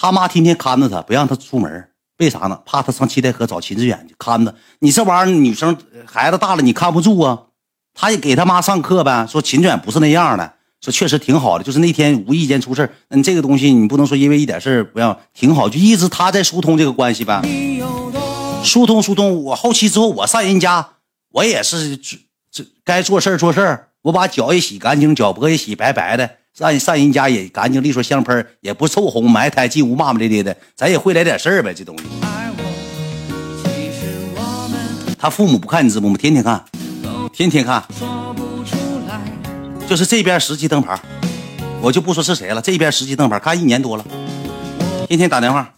他妈天天看着他，不让他出门，为啥呢？怕他上七台河找秦志远去看着。你这玩意儿，女生孩子大了，你看不住啊。他也给他妈上课呗，说秦志远不是那样的，说确实挺好的。就是那天无意间出事嗯，这个东西你不能说因为一点事不要，挺好，就一直他在疏通这个关系呗。疏通疏通，我后期之后我上人家，我也是这这该做事做事我把脚也洗干净，脚脖也洗白白的。上上人家也干净利索，香喷也不臭红，埋汰进屋骂骂咧咧的，咱也会来点事儿呗。这东西，他父母不看你直播吗？天天看，天天看，就是这边十级灯牌，我就不说是谁了。这边十级灯牌看一年多了，天天打电话。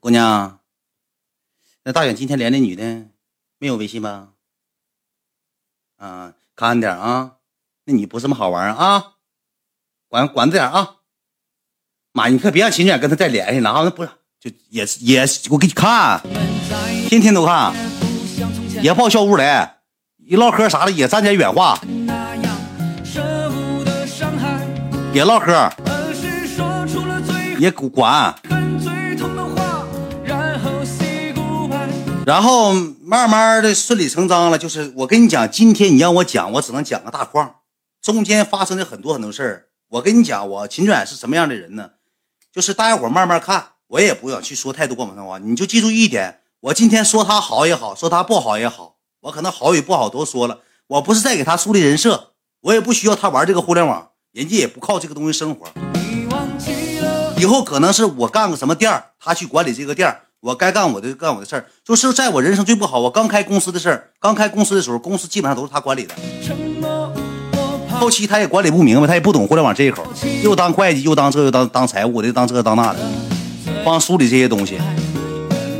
姑娘，那大远今天连那女的没有微信吧？啊，看点啊，那女不是么好玩啊。管管着点啊！妈，你可别让秦远跟他再联系了啊！那不是就也是也我给你看，天天都看，也报校屋来，一唠嗑啥的也沾点远话，也唠嗑，也管，然后慢慢的顺理成章了。就是我跟你讲，今天你让我讲，我只能讲个大框，中间发生的很多很多事儿。我跟你讲，我秦远是什么样的人呢？就是大家伙慢慢看，我也不想去说太多过门的话，你就记住一点：我今天说他好也好，说他不好也好，我可能好与不好都说了。我不是在给他树立人设，我也不需要他玩这个互联网，人家也不靠这个东西生活。以后可能是我干个什么店他去管理这个店我该干我的干我的事儿。就是在我人生最不好，我刚开公司的事儿，刚开公司的时候，公司基本上都是他管理的。后期他也管理不明白，他也不懂互联网这一口，又当会计，又当这，又当当财务的，当这当那的，帮梳理这些东西，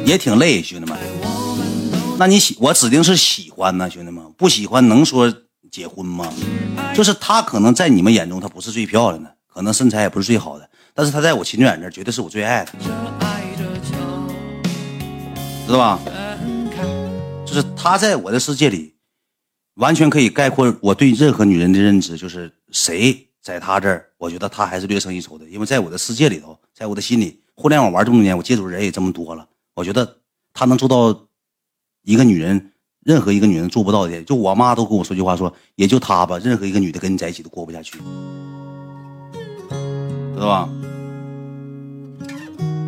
也挺累，兄弟们。那你喜我指定是喜欢呢，兄弟们，不喜欢能说结婚吗？就是他可能在你们眼中他不是最漂亮的，可能身材也不是最好的，但是他在我秦远这绝对是我最爱的，知道吧？就是他在我的世界里。完全可以概括我对任何女人的认知，就是谁在她这儿，我觉得她还是略胜一筹的。因为在我的世界里头，在我的心里，互联网玩这么多年，我接触人也这么多了，我觉得她能做到一个女人任何一个女人做不到的。就我妈都跟我说句话，说也就她吧，任何一个女的跟你在一起都过不下去，知道吧？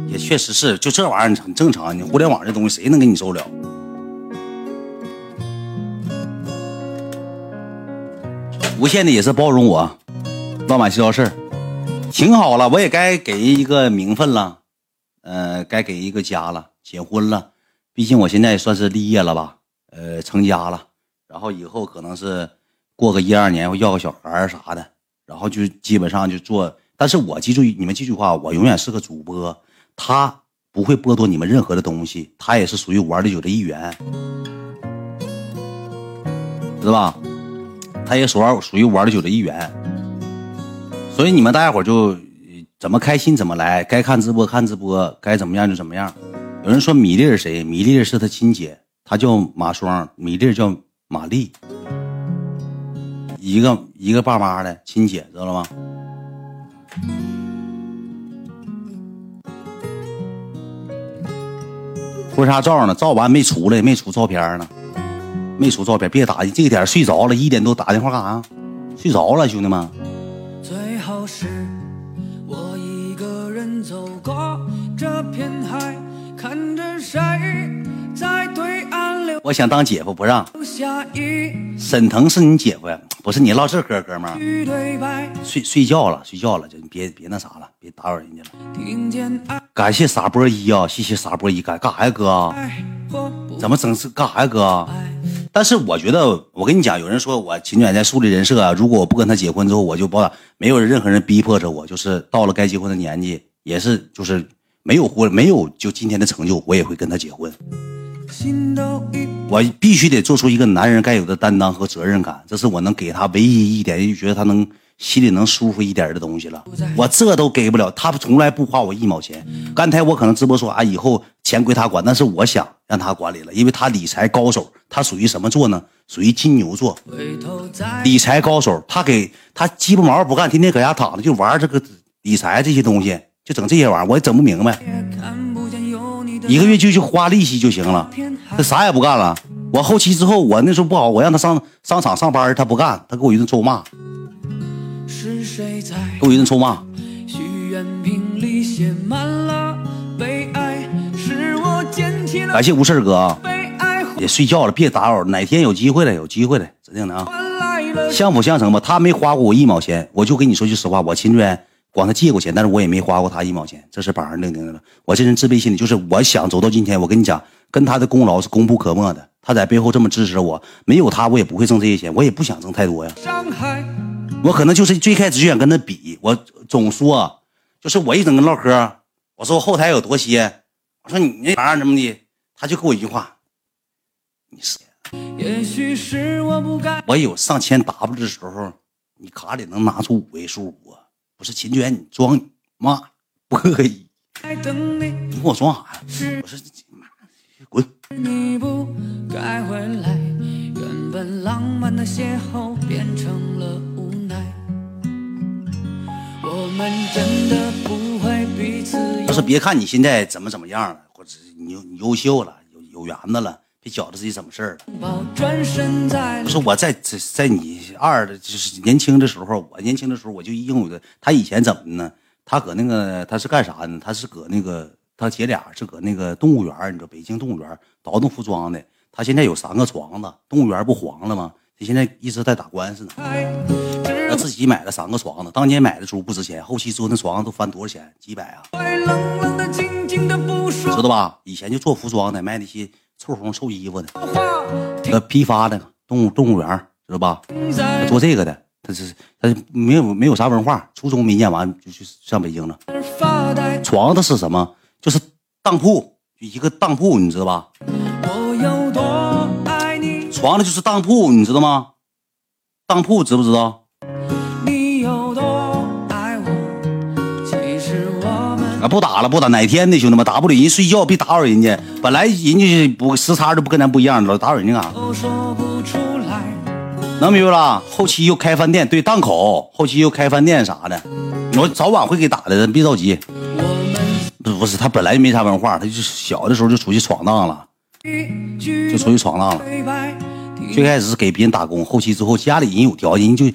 也确实是，就这玩意儿很正常。你互联网这东西，谁能给你受了？无限的也是包容我，老板知道事，挺好了。我也该给一个名分了，呃，该给一个家了，结婚了。毕竟我现在算是立业了吧，呃，成家了。然后以后可能是过个一二年，要个小孩啥的。然后就基本上就做。但是我记住你们这句话，我永远是个主播，他不会剥夺你们任何的东西，他也是属于玩的久的一员，知道吧？他也属玩属于玩的酒的一员，所以你们大家伙就怎么开心怎么来，该看直播看直播，该怎么样就怎么样。有人说米粒是谁？米粒是他亲姐，他叫马双，米粒叫玛丽，一个一个爸妈的亲姐，知道了吗？婚纱照呢？照完没出来，没出照片呢。没出照片，别打这个点睡着了，一点多打电话干啥？睡着了，兄弟们。我想当姐夫不让。沈腾是你姐夫呀？不是你唠这嗑，哥们儿。睡睡觉了，睡觉了，就别别那啥了，别打扰人家了。感谢傻波一啊，谢谢傻波一，干干啥呀，哥？怎么整是干啥呀，哥？但是我觉得，我跟你讲，有人说我秦远在树立人设啊。如果我不跟他结婚之后，我就不没有任何人逼迫着我，就是到了该结婚的年纪，也是就是没有婚，没有就今天的成就，我也会跟他结婚。我必须得做出一个男人该有的担当和责任感，这是我能给他唯一一点，就觉得他能。心里能舒服一点的东西了，我这都给不了他，从来不花我一毛钱。刚才我可能直播说啊，以后钱归他管，那是我想让他管理了，因为他理财高手，他属于什么座呢？属于金牛座，理财高手。他给他鸡巴毛不干，天天搁家躺着就玩这个理财这些东西，就就整这些玩意儿，我也整不明白。一个月就去花利息就行了，他啥也不干了。我后期之后，我那时候不好，我让他上商场上班，他不干，他给我一顿臭骂，给我一顿臭骂。感谢无事哥啊，也睡觉了，别打扰了。哪天有机会了，有机会了，指定的啊。相辅相成吧，他没花过我一毛钱，我就跟你说句实话，我秦娟管他借过钱，但是我也没花过他一毛钱，这是板上钉钉的了。我这人自卑心理，就是我想走到今天，我跟你讲，跟他的功劳是功不可没的。他在背后这么支持我，没有他我也不会挣这些钱，我也不想挣太多呀。我可能就是最开始就想跟他比，我总说，就是我一整跟唠嗑，我说我后台有多些，我说你那玩意儿怎么的，他就给我一句话，你是。我有上千 W 的时候，你卡里能拿出五位数不？不是秦娟，你装你妈不可以。你跟我装啥呀？我说滚。不是，别看你现在怎么怎么样了，或者你你优秀了，有有缘子了。别觉得自己怎么事儿了。不是我在在在你二的，就是年轻的时候，我年轻的时候我就拥有的。他以前怎么的呢？他搁那个他是干啥呢？他是搁那个他姐俩是搁那个动物园，你知道北京动物园倒腾服装的。他现在有三个床子，动物园不黄了吗？他现在一直在打官司呢。他自己买了三个床子，当年买的时候不值钱，后期做那床子都翻多少钱？几百啊？知道吧？以前就做服装的，卖那些。臭红臭衣服的，呃，批发的动物动物园，知道吧？做这个的，他是他没有没有啥文化，初中没念完就去上北京了。床子是什么？就是当铺，一个当铺，你知道吧？床的就是当铺，你知道吗？当铺知不知道？啊，不打了，不打，哪天的，兄弟们，打不了人睡觉，别打扰人家。本来人家不时差就不跟咱不一样，老打扰人家干啥？能明白了？后期又开饭店，对，档口，后期又开饭店啥的，我早晚会给打的，别着急。不不是，他本来就没啥文化，他就小的时候就出去闯荡了，就出去闯荡了。最开始是给别人打工，后期之后家里人有条件，人就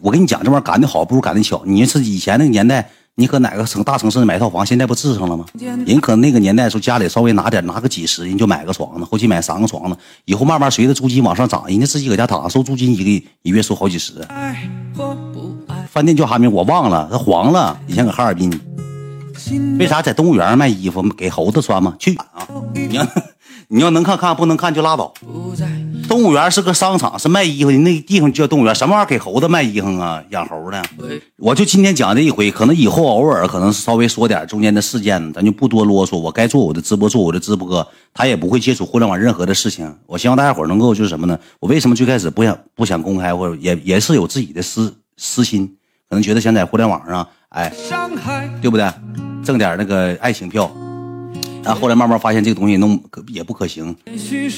我跟你讲，这玩意儿赶的好不如赶的巧。你是以前那个年代。你搁哪个城大城市买套房，现在不治上了吗？人可能那个年代时候家里稍微拿点，拿个几十，人就买个床子，后期买三个床子，以后慢慢随着租金往上涨，人家自己搁家躺着收租金，一个一月收好几十。饭店叫啥名我忘了，它黄了。以前搁哈尔滨，为啥在动物园卖衣服给猴子穿吗？去啊！你要 你要能看看，不能看就拉倒。动物园是个商场，是卖衣服的，那地方叫动物园。什么玩意儿给猴子卖衣服啊？养猴的。我就今天讲这一回，可能以后偶尔可能稍微说点中间的事件，咱就不多啰嗦。我该做我的直播，做我的直播，他也不会接触互联网任何的事情。我希望大家伙能够就是什么呢？我为什么最开始不想不想公开，或者也也是有自己的私私心，可能觉得想在互联网上，哎，对不对？挣点那个爱情票。但后来慢慢发现这个东西弄也不可行。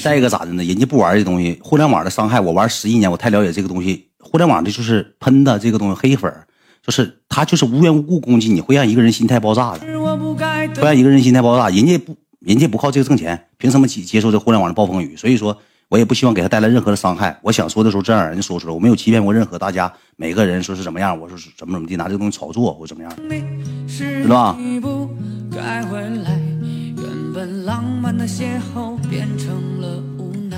再一个咋的呢？人家不玩这东西，互联网的伤害我玩十一年，我太了解这个东西。互联网的就是喷的这个东西，黑粉就是他就是无缘无故攻击你，会让一个人心态爆炸的，会让一个人心态爆炸。人家不，人家不靠这个挣钱，凭什么接接受这互联网的暴风雨？所以说，我也不希望给他带来任何的伤害。我想说的时候，这样人家说出来，我没有欺骗过任何大家。每个人说是怎么样，我说是怎么怎么地，拿这个东西炒作或怎么样，知道吧？浪漫的邂逅变成了无奈，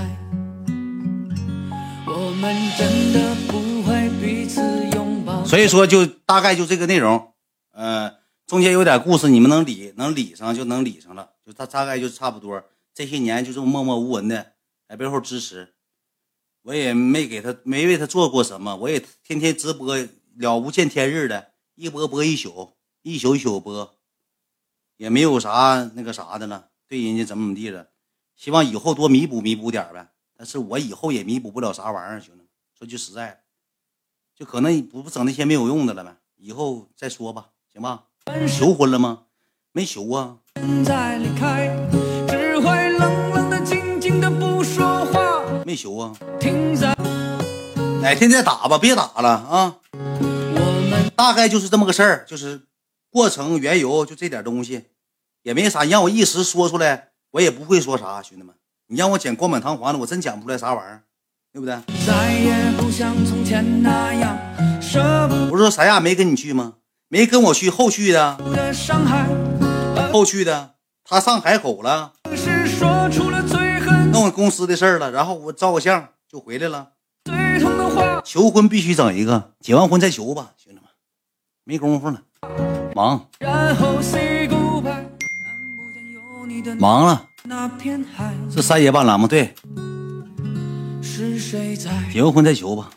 我们真的不会彼此拥抱。所以说，就大概就这个内容，呃，中间有点故事，你们能理能理上就能理上了，就大大概就差不多。这些年就这么默默无闻的在背后支持，我也没给他没为他做过什么，我也天天直播了无见天日的，一播播一宿，一宿一宿播，也没有啥那个啥的了。对人家怎么怎么地了，希望以后多弥补弥补点呗。但是我以后也弥补不了啥玩意儿，兄弟们说句实在，就可能不不整那些没有用的了呗。以后再说吧，行吧？求婚了吗？没求啊。没求啊。哪天再打吧，别打了啊。大概就是这么个事儿，就是过程缘由就这点东西，也没啥。你让我一时说出来，我也不会说啥。兄弟们，你让我讲冠冕堂皇的，我真讲不出来啥玩意儿，对不对？不是说三亚没跟你去吗？没跟我去，后续的，后续的，他上海口了，弄公司的事儿了，然后我照个相就回来了。求婚必须整一个，结完婚再求吧，兄弟们，没工夫了，忙，忙了。是三爷伴郎吗？对，结完婚再求吧。